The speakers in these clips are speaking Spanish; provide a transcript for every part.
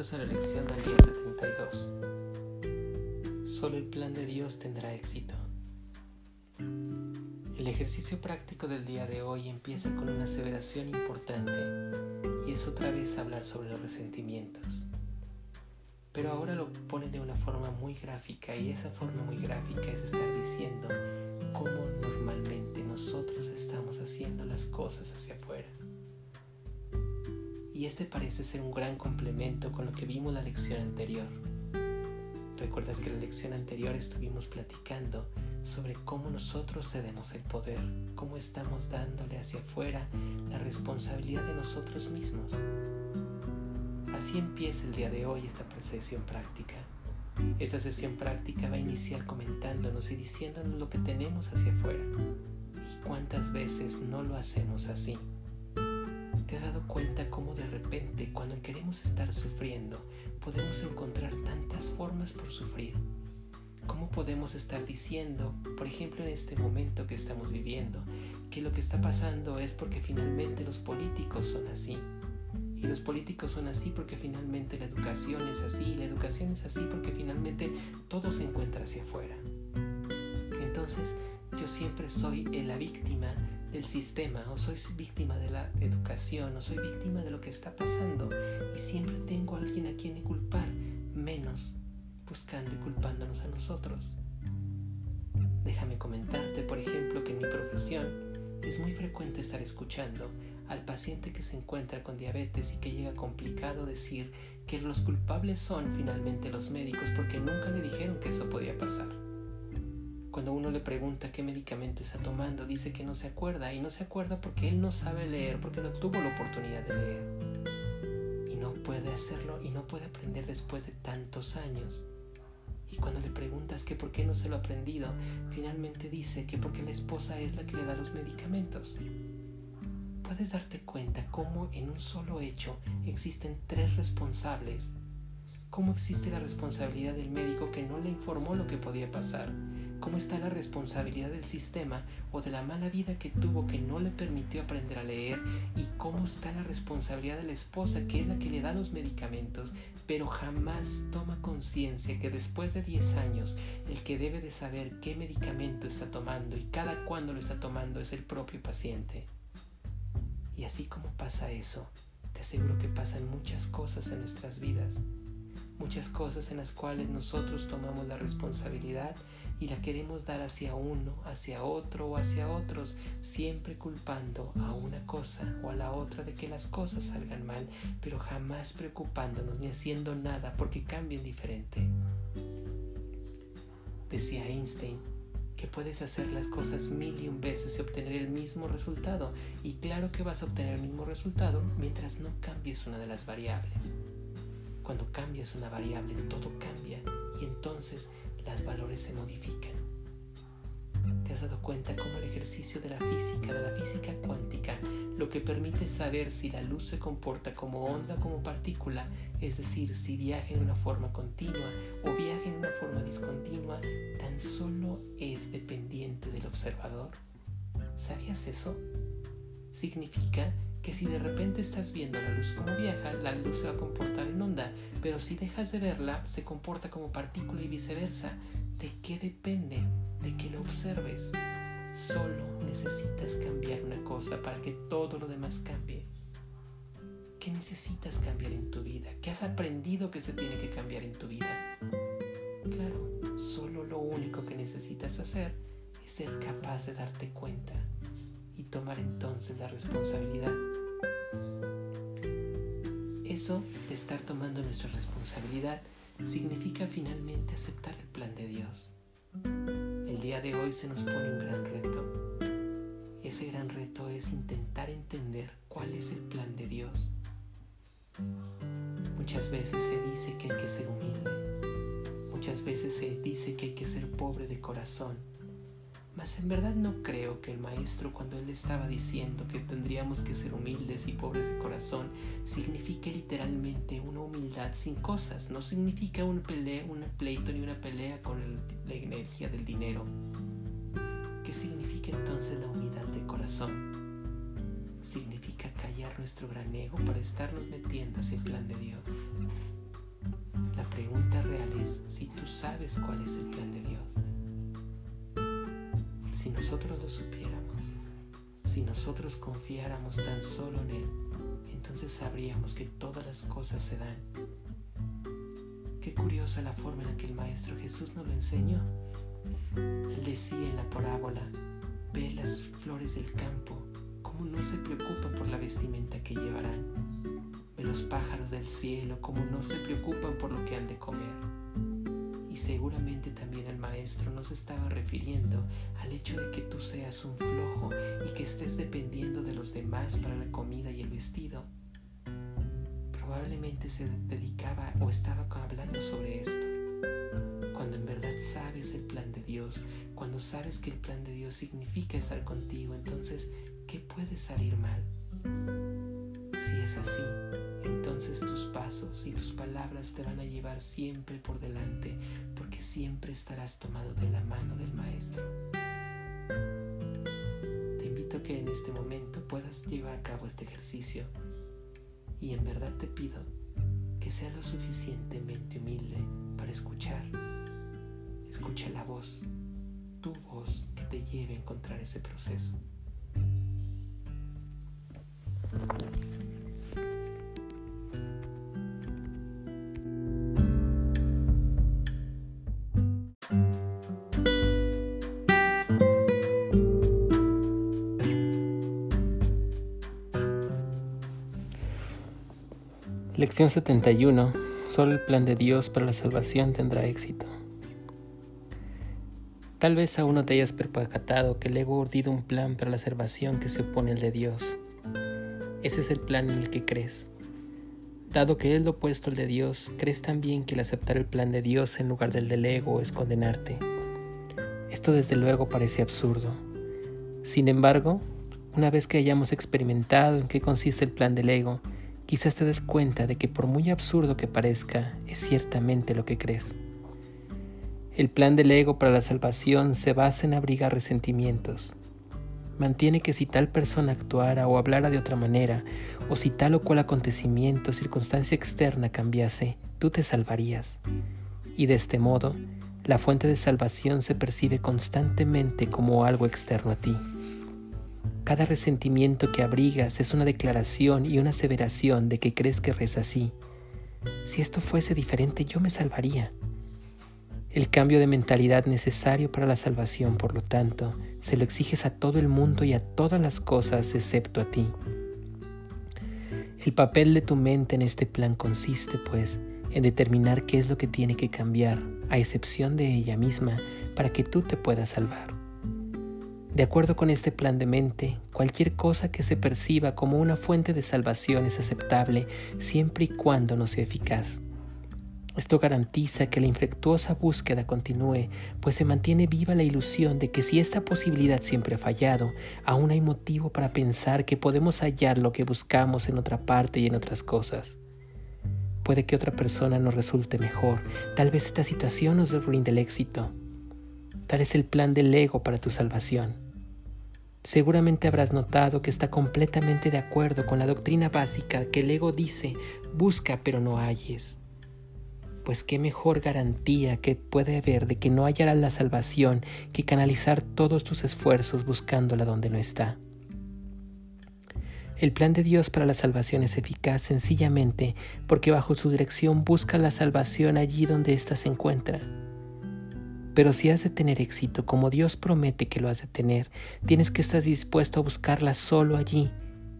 A la lección del día 72. Solo el plan de Dios tendrá éxito. El ejercicio práctico del día de hoy empieza con una aseveración importante y es otra vez hablar sobre los resentimientos. Pero ahora lo pone de una forma muy gráfica y esa forma muy gráfica es estar diciendo cómo normalmente nosotros estamos haciendo las cosas hacia afuera y este parece ser un gran complemento con lo que vimos la lección anterior. Recuerdas que en la lección anterior estuvimos platicando sobre cómo nosotros cedemos el poder, cómo estamos dándole hacia afuera la responsabilidad de nosotros mismos. Así empieza el día de hoy esta sesión práctica. Esta sesión práctica va a iniciar comentándonos y diciéndonos lo que tenemos hacia afuera y cuántas veces no lo hacemos así. ¿Te has dado cuenta cómo de repente cuando queremos estar sufriendo podemos encontrar tantas formas por sufrir? ¿Cómo podemos estar diciendo, por ejemplo en este momento que estamos viviendo, que lo que está pasando es porque finalmente los políticos son así? Y los políticos son así porque finalmente la educación es así, y la educación es así porque finalmente todo se encuentra hacia afuera. Entonces, yo siempre soy la víctima del sistema, o soy víctima de la educación, o soy víctima de lo que está pasando, y siempre tengo a alguien a quien culpar, menos buscando y culpándonos a nosotros. Déjame comentarte, por ejemplo, que en mi profesión es muy frecuente estar escuchando al paciente que se encuentra con diabetes y que llega complicado decir que los culpables son finalmente los médicos porque nunca le dijeron que eso podía pasar. Cuando uno le pregunta qué medicamento está tomando, dice que no se acuerda y no se acuerda porque él no sabe leer, porque no tuvo la oportunidad de leer. Y no puede hacerlo y no puede aprender después de tantos años. Y cuando le preguntas que por qué no se lo ha aprendido, finalmente dice que porque la esposa es la que le da los medicamentos. Puedes darte cuenta cómo en un solo hecho existen tres responsables. Cómo existe la responsabilidad del médico que no le informó lo que podía pasar cómo está la responsabilidad del sistema o de la mala vida que tuvo que no le permitió aprender a leer y cómo está la responsabilidad de la esposa que es la que le da los medicamentos, pero jamás toma conciencia que después de 10 años el que debe de saber qué medicamento está tomando y cada cuándo lo está tomando es el propio paciente. Y así como pasa eso, te aseguro que pasan muchas cosas en nuestras vidas muchas cosas en las cuales nosotros tomamos la responsabilidad y la queremos dar hacia uno, hacia otro o hacia otros, siempre culpando a una cosa o a la otra de que las cosas salgan mal, pero jamás preocupándonos ni haciendo nada porque cambien diferente. Decía Einstein que puedes hacer las cosas mil y un veces y obtener el mismo resultado, y claro que vas a obtener el mismo resultado mientras no cambies una de las variables. Cuando cambias una variable, todo cambia y entonces los valores se modifican. ¿Te has dado cuenta cómo el ejercicio de la física, de la física cuántica, lo que permite saber si la luz se comporta como onda o como partícula, es decir, si viaja en una forma continua o viaja en una forma discontinua, tan solo es dependiente del observador? ¿Sabías eso? Significa que si de repente estás viendo la luz como viaja, la luz se va a comportar en onda, pero si dejas de verla, se comporta como partícula y viceversa. ¿De qué depende? De que lo observes. Solo necesitas cambiar una cosa para que todo lo demás cambie. ¿Qué necesitas cambiar en tu vida? ¿Qué has aprendido que se tiene que cambiar en tu vida? Claro, solo lo único que necesitas hacer es ser capaz de darte cuenta y tomar entonces la responsabilidad. Eso de estar tomando nuestra responsabilidad significa finalmente aceptar el plan de Dios. El día de hoy se nos pone un gran reto. Ese gran reto es intentar entender cuál es el plan de Dios. Muchas veces se dice que hay que ser humilde. Muchas veces se dice que hay que ser pobre de corazón mas en verdad no creo que el maestro cuando él estaba diciendo que tendríamos que ser humildes y pobres de corazón signifique literalmente una humildad sin cosas, no significa un pelea, un pleito ni una pelea con la energía del dinero. ¿Qué significa entonces la humildad de corazón? Significa callar nuestro gran ego para estarnos metiendo hacia el plan de Dios. pregunta real es si tú sabes cuál es el plan de Dios. Si nosotros lo supiéramos, si nosotros confiáramos tan solo en Él, entonces sabríamos que todas las cosas se dan. Qué curiosa la forma en la que el Maestro Jesús nos lo enseñó. Él decía en la parábola, ve las flores del campo, cómo no se preocupan por la vestimenta que llevarán. Ve los pájaros del cielo, cómo no se preocupan por lo que han de comer. Seguramente también el Maestro nos estaba refiriendo al hecho de que tú seas un flojo y que estés dependiendo de los demás para la comida y el vestido. Probablemente se dedicaba o estaba hablando sobre esto cuando en verdad sabes el plan de Dios, cuando sabes que el plan de Dios significa estar contigo, entonces, ¿qué puede salir mal? Si es así, entonces tus pasos y tus palabras te van a llevar siempre por delante, porque siempre estarás tomado de la mano del Maestro. Te invito a que en este momento puedas llevar a cabo este ejercicio y en verdad te pido que seas lo suficientemente humilde para escuchar Escucha la voz, tu voz que te lleve a encontrar ese proceso. Lección 71. Solo el plan de Dios para la salvación tendrá éxito. Tal vez aún no te hayas percatado que el ego ha urdido un plan para la salvación que se opone al de Dios. Ese es el plan en el que crees. Dado que es lo opuesto al de Dios, crees también que el aceptar el plan de Dios en lugar del del ego es condenarte. Esto desde luego parece absurdo. Sin embargo, una vez que hayamos experimentado en qué consiste el plan del ego, quizás te des cuenta de que por muy absurdo que parezca, es ciertamente lo que crees. El plan del ego para la salvación se basa en abrigar resentimientos. Mantiene que si tal persona actuara o hablara de otra manera, o si tal o cual acontecimiento o circunstancia externa cambiase, tú te salvarías. Y de este modo, la fuente de salvación se percibe constantemente como algo externo a ti. Cada resentimiento que abrigas es una declaración y una aseveración de que crees que eres así. Si esto fuese diferente, yo me salvaría. El cambio de mentalidad necesario para la salvación, por lo tanto, se lo exiges a todo el mundo y a todas las cosas excepto a ti. El papel de tu mente en este plan consiste, pues, en determinar qué es lo que tiene que cambiar, a excepción de ella misma, para que tú te puedas salvar. De acuerdo con este plan de mente, cualquier cosa que se perciba como una fuente de salvación es aceptable siempre y cuando no sea eficaz. Esto garantiza que la infructuosa búsqueda continúe, pues se mantiene viva la ilusión de que si esta posibilidad siempre ha fallado, aún hay motivo para pensar que podemos hallar lo que buscamos en otra parte y en otras cosas. Puede que otra persona nos resulte mejor, tal vez esta situación nos brinde el éxito. Tal es el plan del ego para tu salvación. Seguramente habrás notado que está completamente de acuerdo con la doctrina básica que el ego dice, busca pero no halles pues qué mejor garantía que puede haber de que no hallarás la salvación que canalizar todos tus esfuerzos buscándola donde no está. El plan de Dios para la salvación es eficaz sencillamente porque bajo su dirección busca la salvación allí donde ésta se encuentra. Pero si has de tener éxito como Dios promete que lo has de tener, tienes que estar dispuesto a buscarla solo allí,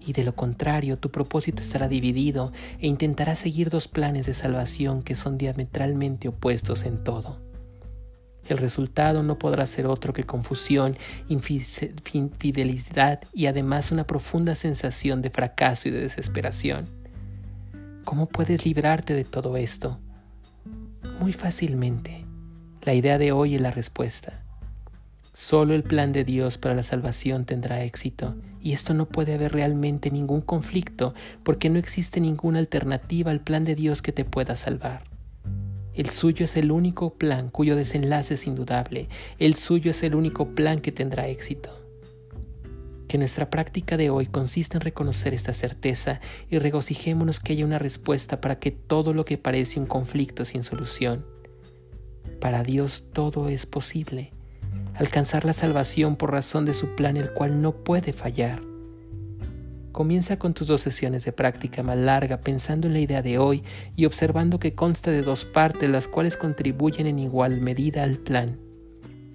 y de lo contrario tu propósito estará dividido e intentarás seguir dos planes de salvación que son diametralmente opuestos en todo. El resultado no podrá ser otro que confusión, infidelidad y además una profunda sensación de fracaso y de desesperación. ¿Cómo puedes librarte de todo esto? Muy fácilmente. La idea de hoy es la respuesta. Solo el plan de Dios para la salvación tendrá éxito, y esto no puede haber realmente ningún conflicto porque no existe ninguna alternativa al plan de Dios que te pueda salvar. El suyo es el único plan cuyo desenlace es indudable, el suyo es el único plan que tendrá éxito. Que nuestra práctica de hoy consiste en reconocer esta certeza y regocijémonos que haya una respuesta para que todo lo que parece un conflicto sin solución. Para Dios todo es posible. Alcanzar la salvación por razón de su plan el cual no puede fallar. Comienza con tus dos sesiones de práctica más larga pensando en la idea de hoy y observando que consta de dos partes las cuales contribuyen en igual medida al plan.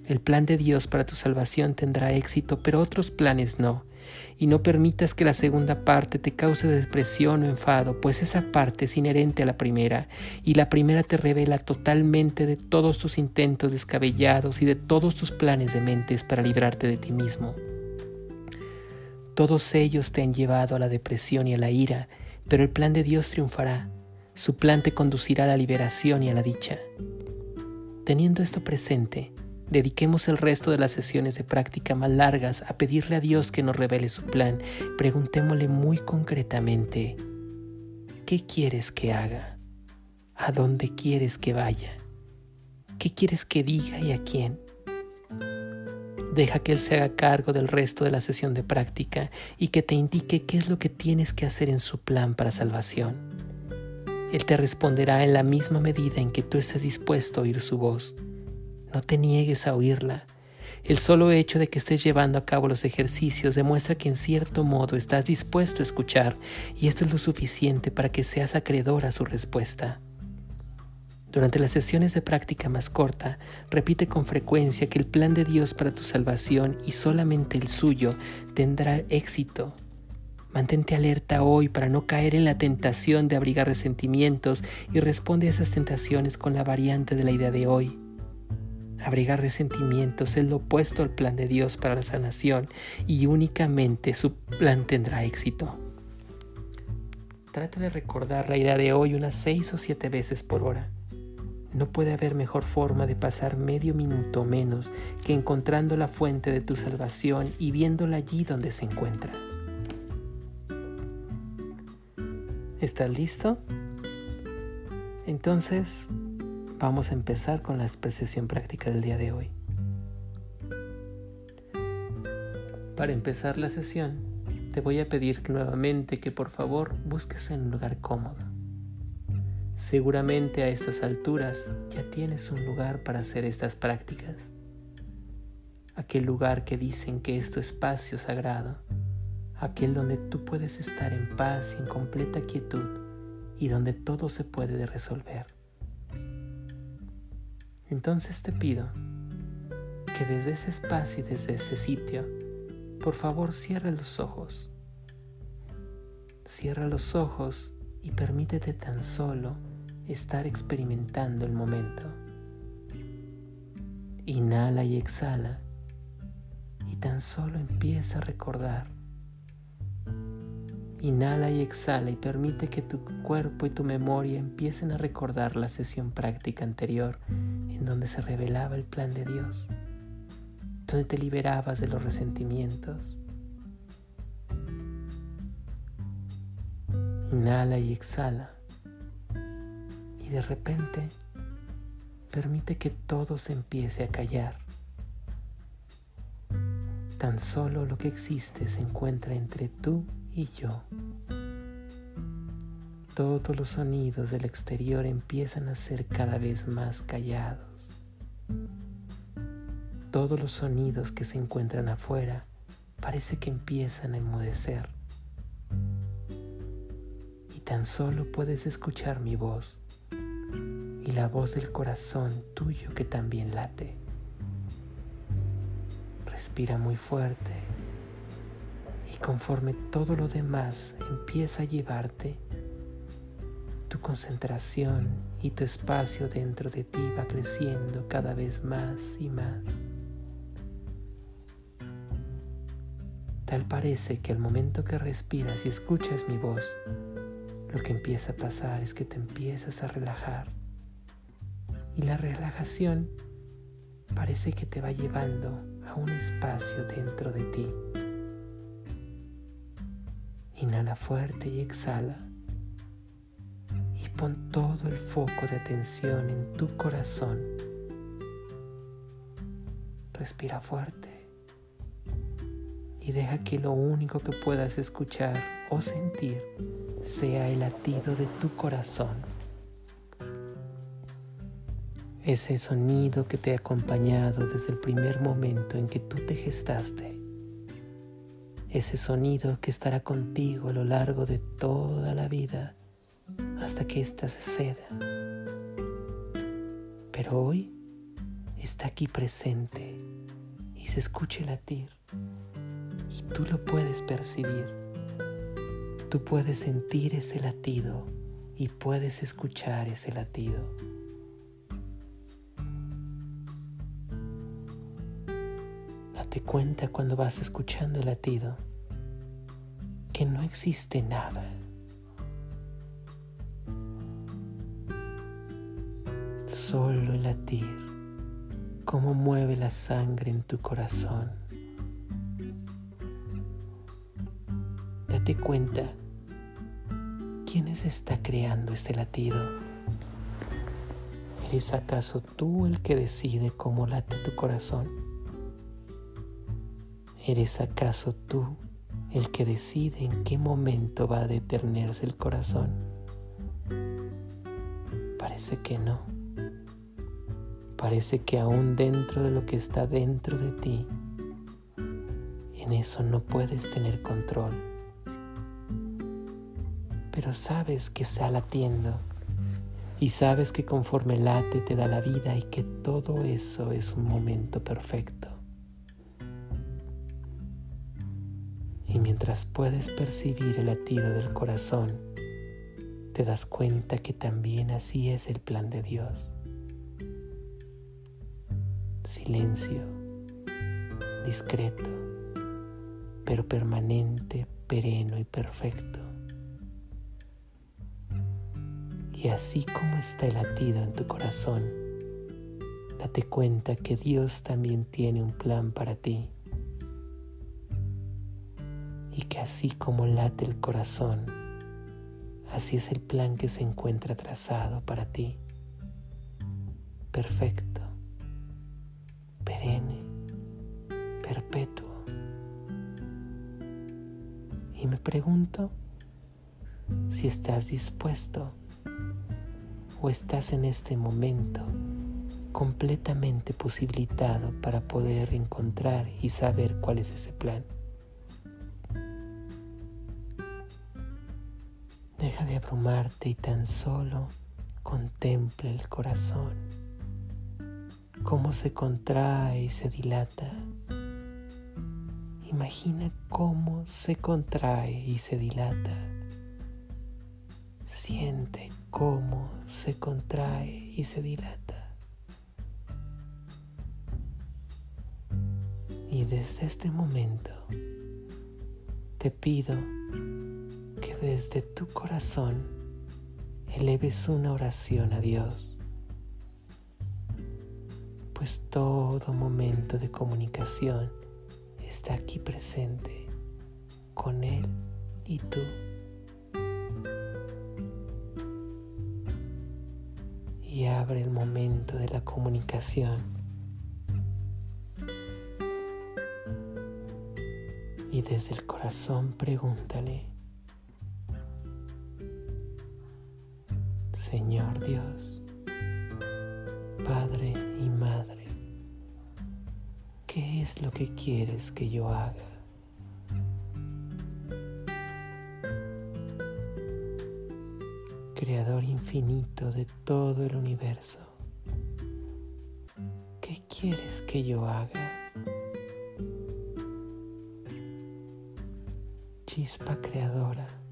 El plan de Dios para tu salvación tendrá éxito, pero otros planes no. Y no permitas que la segunda parte te cause depresión o enfado, pues esa parte es inherente a la primera, y la primera te revela totalmente de todos tus intentos descabellados y de todos tus planes de mentes para librarte de ti mismo. Todos ellos te han llevado a la depresión y a la ira, pero el plan de Dios triunfará. Su plan te conducirá a la liberación y a la dicha. Teniendo esto presente, dediquemos el resto de las sesiones de práctica más largas a pedirle a Dios que nos revele su plan. Preguntémosle muy concretamente, ¿qué quieres que haga? ¿A dónde quieres que vaya? ¿Qué quieres que diga y a quién? Deja que Él se haga cargo del resto de la sesión de práctica y que te indique qué es lo que tienes que hacer en su plan para salvación. Él te responderá en la misma medida en que tú estés dispuesto a oír su voz. No te niegues a oírla. El solo hecho de que estés llevando a cabo los ejercicios demuestra que en cierto modo estás dispuesto a escuchar y esto es lo suficiente para que seas acreedor a su respuesta. Durante las sesiones de práctica más corta, repite con frecuencia que el plan de Dios para tu salvación y solamente el suyo tendrá éxito. Mantente alerta hoy para no caer en la tentación de abrigar resentimientos y responde a esas tentaciones con la variante de la idea de hoy. Abrigar resentimientos es lo opuesto al plan de Dios para la sanación y únicamente su plan tendrá éxito. Trata de recordar la idea de hoy unas seis o siete veces por hora. No puede haber mejor forma de pasar medio minuto menos que encontrando la fuente de tu salvación y viéndola allí donde se encuentra. ¿Estás listo? Entonces, vamos a empezar con la expresión práctica del día de hoy. Para empezar la sesión, te voy a pedir nuevamente que por favor busques en un lugar cómodo. Seguramente a estas alturas ya tienes un lugar para hacer estas prácticas. Aquel lugar que dicen que es tu espacio sagrado. Aquel donde tú puedes estar en paz y en completa quietud y donde todo se puede resolver. Entonces te pido que desde ese espacio y desde ese sitio, por favor cierre los ojos. Cierra los ojos y permítete tan solo estar experimentando el momento. Inhala y exhala y tan solo empieza a recordar. Inhala y exhala y permite que tu cuerpo y tu memoria empiecen a recordar la sesión práctica anterior en donde se revelaba el plan de Dios, donde te liberabas de los resentimientos. Inhala y exhala. Y de repente permite que todo se empiece a callar. Tan solo lo que existe se encuentra entre tú y yo. Todos los sonidos del exterior empiezan a ser cada vez más callados. Todos los sonidos que se encuentran afuera parece que empiezan a enmudecer tan solo puedes escuchar mi voz y la voz del corazón tuyo que también late. Respira muy fuerte y conforme todo lo demás empieza a llevarte, tu concentración y tu espacio dentro de ti va creciendo cada vez más y más. Tal parece que al momento que respiras y escuchas mi voz, lo que empieza a pasar es que te empiezas a relajar. Y la relajación parece que te va llevando a un espacio dentro de ti. Inhala fuerte y exhala. Y pon todo el foco de atención en tu corazón. Respira fuerte y deja que lo único que puedas escuchar o sentir sea el latido de tu corazón. Ese sonido que te ha acompañado desde el primer momento en que tú te gestaste. Ese sonido que estará contigo a lo largo de toda la vida hasta que ésta se ceda. Pero hoy está aquí presente y se escucha latir. Y tú lo puedes percibir. Tú puedes sentir ese latido y puedes escuchar ese latido. Cuenta cuando vas escuchando el latido que no existe nada. Solo el latir, cómo mueve la sangre en tu corazón. Date cuenta, ¿quién está creando este latido? ¿Eres acaso tú el que decide cómo late tu corazón? ¿Eres acaso tú el que decide en qué momento va a detenerse el corazón? Parece que no. Parece que aún dentro de lo que está dentro de ti, en eso no puedes tener control. Pero sabes que está latiendo y sabes que conforme late te da la vida y que todo eso es un momento perfecto. Y mientras puedes percibir el latido del corazón, te das cuenta que también así es el plan de Dios. Silencio, discreto, pero permanente, pereno y perfecto. Y así como está el latido en tu corazón, date cuenta que Dios también tiene un plan para ti así como late el corazón, así es el plan que se encuentra trazado para ti. Perfecto, perenne, perpetuo. Y me pregunto si estás dispuesto o estás en este momento completamente posibilitado para poder encontrar y saber cuál es ese plan. Deja de abrumarte y tan solo contempla el corazón, cómo se contrae y se dilata. Imagina cómo se contrae y se dilata. Siente cómo se contrae y se dilata. Y desde este momento te pido desde tu corazón eleves una oración a Dios, pues todo momento de comunicación está aquí presente con Él y tú. Y abre el momento de la comunicación. Y desde el corazón pregúntale, Dios, Padre y Madre, ¿qué es lo que quieres que yo haga? Creador infinito de todo el universo, ¿qué quieres que yo haga? Chispa creadora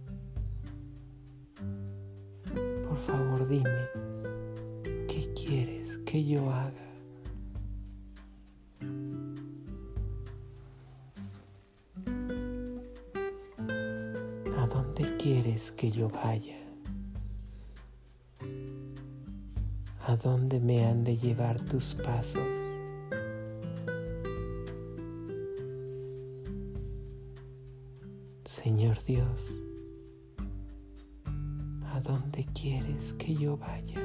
favor dime, ¿qué quieres que yo haga? ¿A dónde quieres que yo vaya? ¿A dónde me han de llevar tus pasos? Señor Dios, a dónde quieres que yo vaya.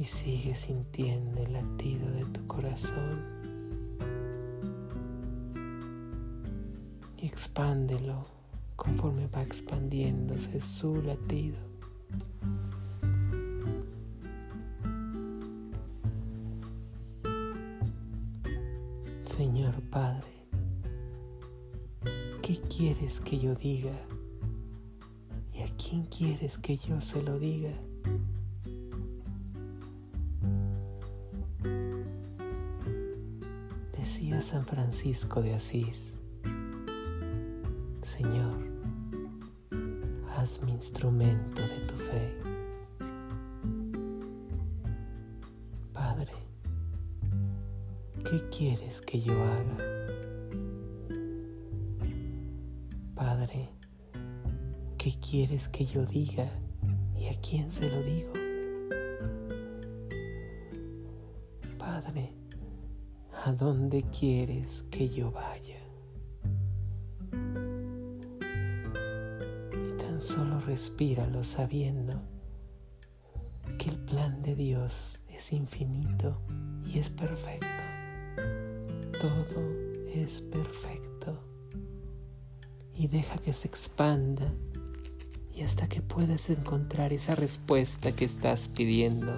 y sigue sintiendo el latido de tu corazón. Y expándelo conforme va expandiéndose su latido. Quieres que yo diga? ¿Y a quién quieres que yo se lo diga? Decía San Francisco de Asís, Señor, hazme instrumento de tu fe. Padre, ¿qué quieres que yo haga? Quieres que yo diga y a quién se lo digo? Padre, ¿a dónde quieres que yo vaya? Y tan solo respíralo sabiendo que el plan de Dios es infinito y es perfecto. Todo es perfecto. Y deja que se expanda y hasta que puedas encontrar esa respuesta que estás pidiendo.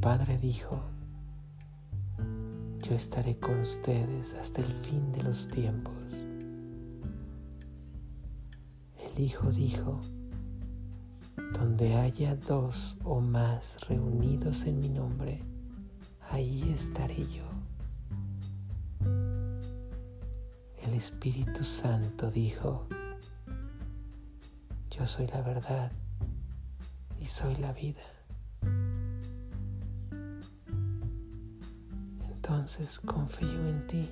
Padre dijo, yo estaré con ustedes hasta el fin de los tiempos. El Hijo dijo, donde haya dos o más reunidos en mi nombre, ahí estaré yo. Espíritu Santo dijo, yo soy la verdad y soy la vida. entonces confío en ti.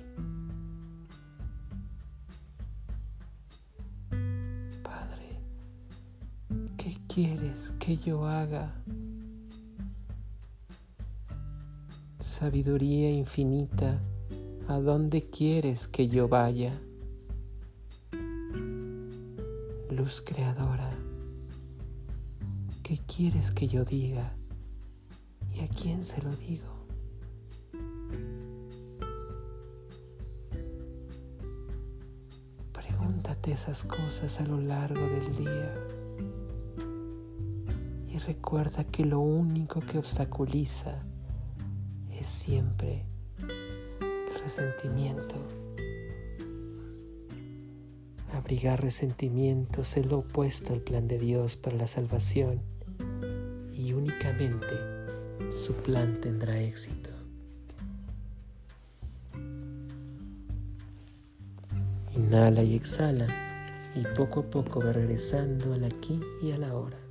Padre, ¿qué quieres que yo haga? Sabiduría infinita, ¿a dónde quieres que yo vaya? Luz creadora, ¿qué quieres que yo diga? ¿Y a quién se lo digo? Pregúntate esas cosas a lo largo del día y recuerda que lo único que obstaculiza es siempre resentimiento. Abrigar resentimientos es lo opuesto al plan de Dios para la salvación y únicamente su plan tendrá éxito. Inhala y exhala y poco a poco va regresando al aquí y a la hora.